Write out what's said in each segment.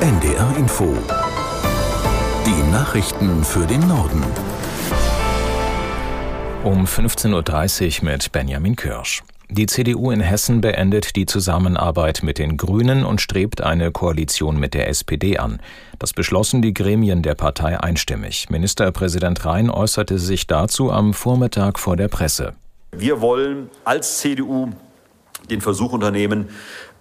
NDR Info. Die Nachrichten für den Norden. Um 15.30 Uhr mit Benjamin Kirsch. Die CDU in Hessen beendet die Zusammenarbeit mit den Grünen und strebt eine Koalition mit der SPD an. Das beschlossen die Gremien der Partei einstimmig. Ministerpräsident Rhein äußerte sich dazu am Vormittag vor der Presse. Wir wollen als CDU den Versuch unternehmen,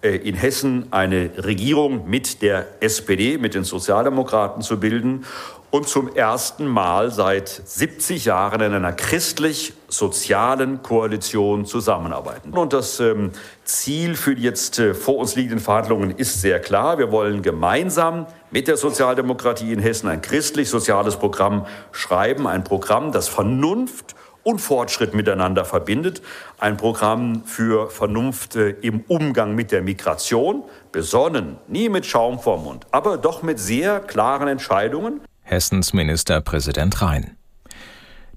in Hessen eine Regierung mit der SPD, mit den Sozialdemokraten zu bilden und zum ersten Mal seit 70 Jahren in einer christlich-sozialen Koalition zusammenarbeiten. Und das ähm, Ziel für die jetzt äh, vor uns liegenden Verhandlungen ist sehr klar. Wir wollen gemeinsam mit der Sozialdemokratie in Hessen ein christlich-soziales Programm schreiben, ein Programm, das Vernunft und Fortschritt miteinander verbindet. Ein Programm für Vernunft äh, im Umgang mit der Migration, besonnen, nie mit Schaum vorm Mund, aber doch mit sehr klaren Entscheidungen. Hessens Ministerpräsident Rhein.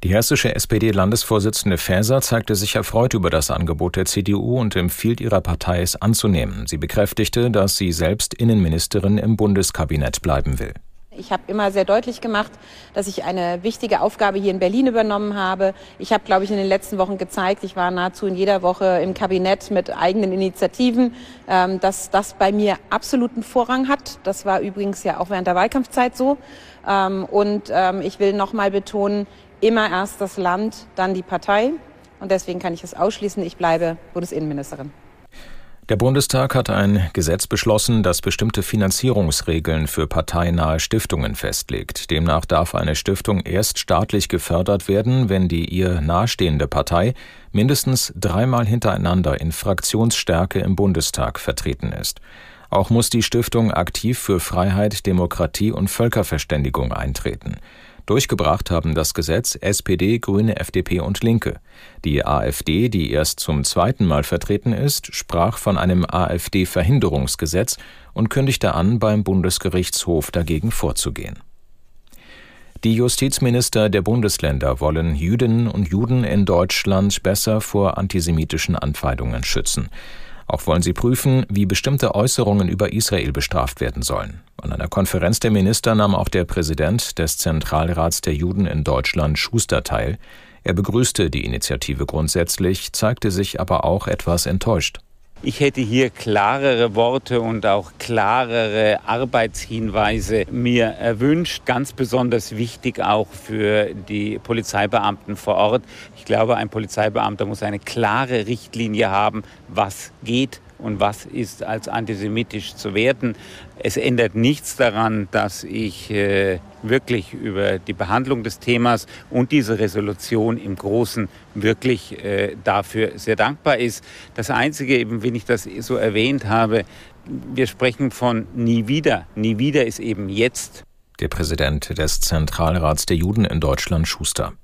Die hessische SPD-Landesvorsitzende Faeser zeigte sich erfreut über das Angebot der CDU und empfiehlt ihrer Partei, es anzunehmen. Sie bekräftigte, dass sie selbst Innenministerin im Bundeskabinett bleiben will. Ich habe immer sehr deutlich gemacht, dass ich eine wichtige Aufgabe hier in Berlin übernommen habe. Ich habe, glaube ich, in den letzten Wochen gezeigt, ich war nahezu in jeder Woche im Kabinett mit eigenen Initiativen, ähm, dass das bei mir absoluten Vorrang hat. Das war übrigens ja auch während der Wahlkampfzeit so. Ähm, und ähm, ich will noch mal betonen, immer erst das Land, dann die Partei. Und deswegen kann ich es ausschließen, ich bleibe Bundesinnenministerin. Der Bundestag hat ein Gesetz beschlossen, das bestimmte Finanzierungsregeln für parteinahe Stiftungen festlegt. Demnach darf eine Stiftung erst staatlich gefördert werden, wenn die ihr nahestehende Partei mindestens dreimal hintereinander in Fraktionsstärke im Bundestag vertreten ist. Auch muss die Stiftung aktiv für Freiheit, Demokratie und Völkerverständigung eintreten. Durchgebracht haben das Gesetz SPD, Grüne, FDP und Linke. Die AfD, die erst zum zweiten Mal vertreten ist, sprach von einem AfD-Verhinderungsgesetz und kündigte an, beim Bundesgerichtshof dagegen vorzugehen. Die Justizminister der Bundesländer wollen Jüdinnen und Juden in Deutschland besser vor antisemitischen Anfeindungen schützen. Auch wollen sie prüfen, wie bestimmte Äußerungen über Israel bestraft werden sollen. An einer Konferenz der Minister nahm auch der Präsident des Zentralrats der Juden in Deutschland Schuster teil. Er begrüßte die Initiative grundsätzlich, zeigte sich aber auch etwas enttäuscht. Ich hätte hier klarere Worte und auch klarere Arbeitshinweise mir erwünscht. Ganz besonders wichtig auch für die Polizeibeamten vor Ort. Ich glaube, ein Polizeibeamter muss eine klare Richtlinie haben, was geht und was ist als antisemitisch zu werten. Es ändert nichts daran, dass ich äh, wirklich über die Behandlung des Themas und diese Resolution im Großen wirklich äh, dafür sehr dankbar ist. Das Einzige, eben, wenn ich das so erwähnt habe, wir sprechen von nie wieder. Nie wieder ist eben jetzt. Der Präsident des Zentralrats der Juden in Deutschland, Schuster.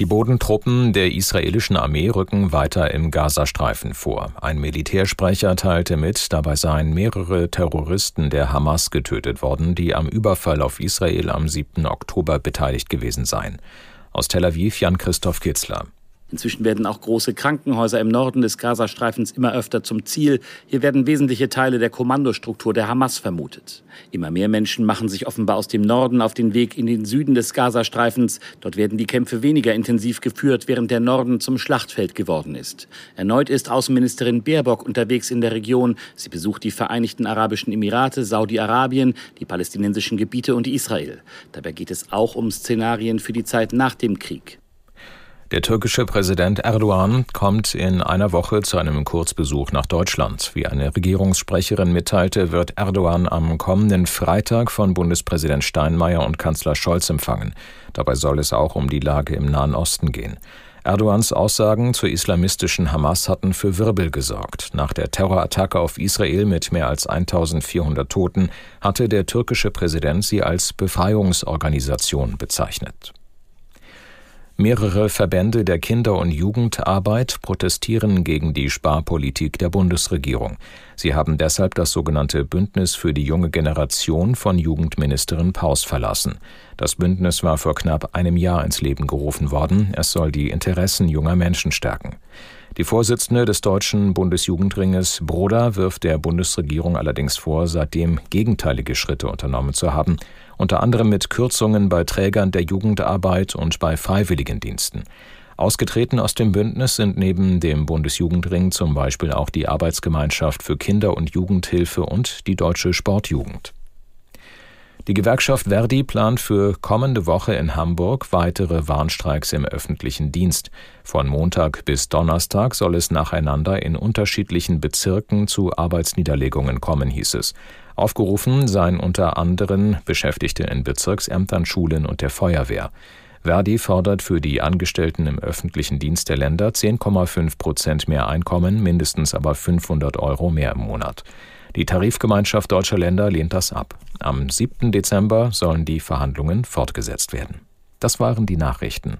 Die Bodentruppen der israelischen Armee rücken weiter im Gazastreifen vor. Ein Militärsprecher teilte mit, dabei seien mehrere Terroristen der Hamas getötet worden, die am Überfall auf Israel am 7. Oktober beteiligt gewesen seien. Aus Tel Aviv Jan-Christoph Kitzler. Inzwischen werden auch große Krankenhäuser im Norden des Gazastreifens immer öfter zum Ziel. Hier werden wesentliche Teile der Kommandostruktur der Hamas vermutet. Immer mehr Menschen machen sich offenbar aus dem Norden auf den Weg in den Süden des Gazastreifens. Dort werden die Kämpfe weniger intensiv geführt, während der Norden zum Schlachtfeld geworden ist. Erneut ist Außenministerin Baerbock unterwegs in der Region. Sie besucht die Vereinigten Arabischen Emirate, Saudi-Arabien, die palästinensischen Gebiete und Israel. Dabei geht es auch um Szenarien für die Zeit nach dem Krieg. Der türkische Präsident Erdogan kommt in einer Woche zu einem Kurzbesuch nach Deutschland. Wie eine Regierungssprecherin mitteilte, wird Erdogan am kommenden Freitag von Bundespräsident Steinmeier und Kanzler Scholz empfangen. Dabei soll es auch um die Lage im Nahen Osten gehen. Erdogans Aussagen zur islamistischen Hamas hatten für Wirbel gesorgt. Nach der Terrorattacke auf Israel mit mehr als 1400 Toten hatte der türkische Präsident sie als Befreiungsorganisation bezeichnet. Mehrere Verbände der Kinder- und Jugendarbeit protestieren gegen die Sparpolitik der Bundesregierung. Sie haben deshalb das sogenannte Bündnis für die junge Generation von Jugendministerin Paus verlassen. Das Bündnis war vor knapp einem Jahr ins Leben gerufen worden. Es soll die Interessen junger Menschen stärken. Die Vorsitzende des deutschen Bundesjugendringes Broda wirft der Bundesregierung allerdings vor, seitdem gegenteilige Schritte unternommen zu haben, unter anderem mit Kürzungen bei Trägern der Jugendarbeit und bei Freiwilligendiensten. Ausgetreten aus dem Bündnis sind neben dem Bundesjugendring zum Beispiel auch die Arbeitsgemeinschaft für Kinder- und Jugendhilfe und die Deutsche Sportjugend. Die Gewerkschaft Verdi plant für kommende Woche in Hamburg weitere Warnstreiks im öffentlichen Dienst. Von Montag bis Donnerstag soll es nacheinander in unterschiedlichen Bezirken zu Arbeitsniederlegungen kommen, hieß es. Aufgerufen seien unter anderem Beschäftigte in Bezirksämtern, Schulen und der Feuerwehr. Verdi fordert für die Angestellten im öffentlichen Dienst der Länder 10,5 Prozent mehr Einkommen, mindestens aber 500 Euro mehr im Monat. Die Tarifgemeinschaft deutscher Länder lehnt das ab. Am 7. Dezember sollen die Verhandlungen fortgesetzt werden. Das waren die Nachrichten.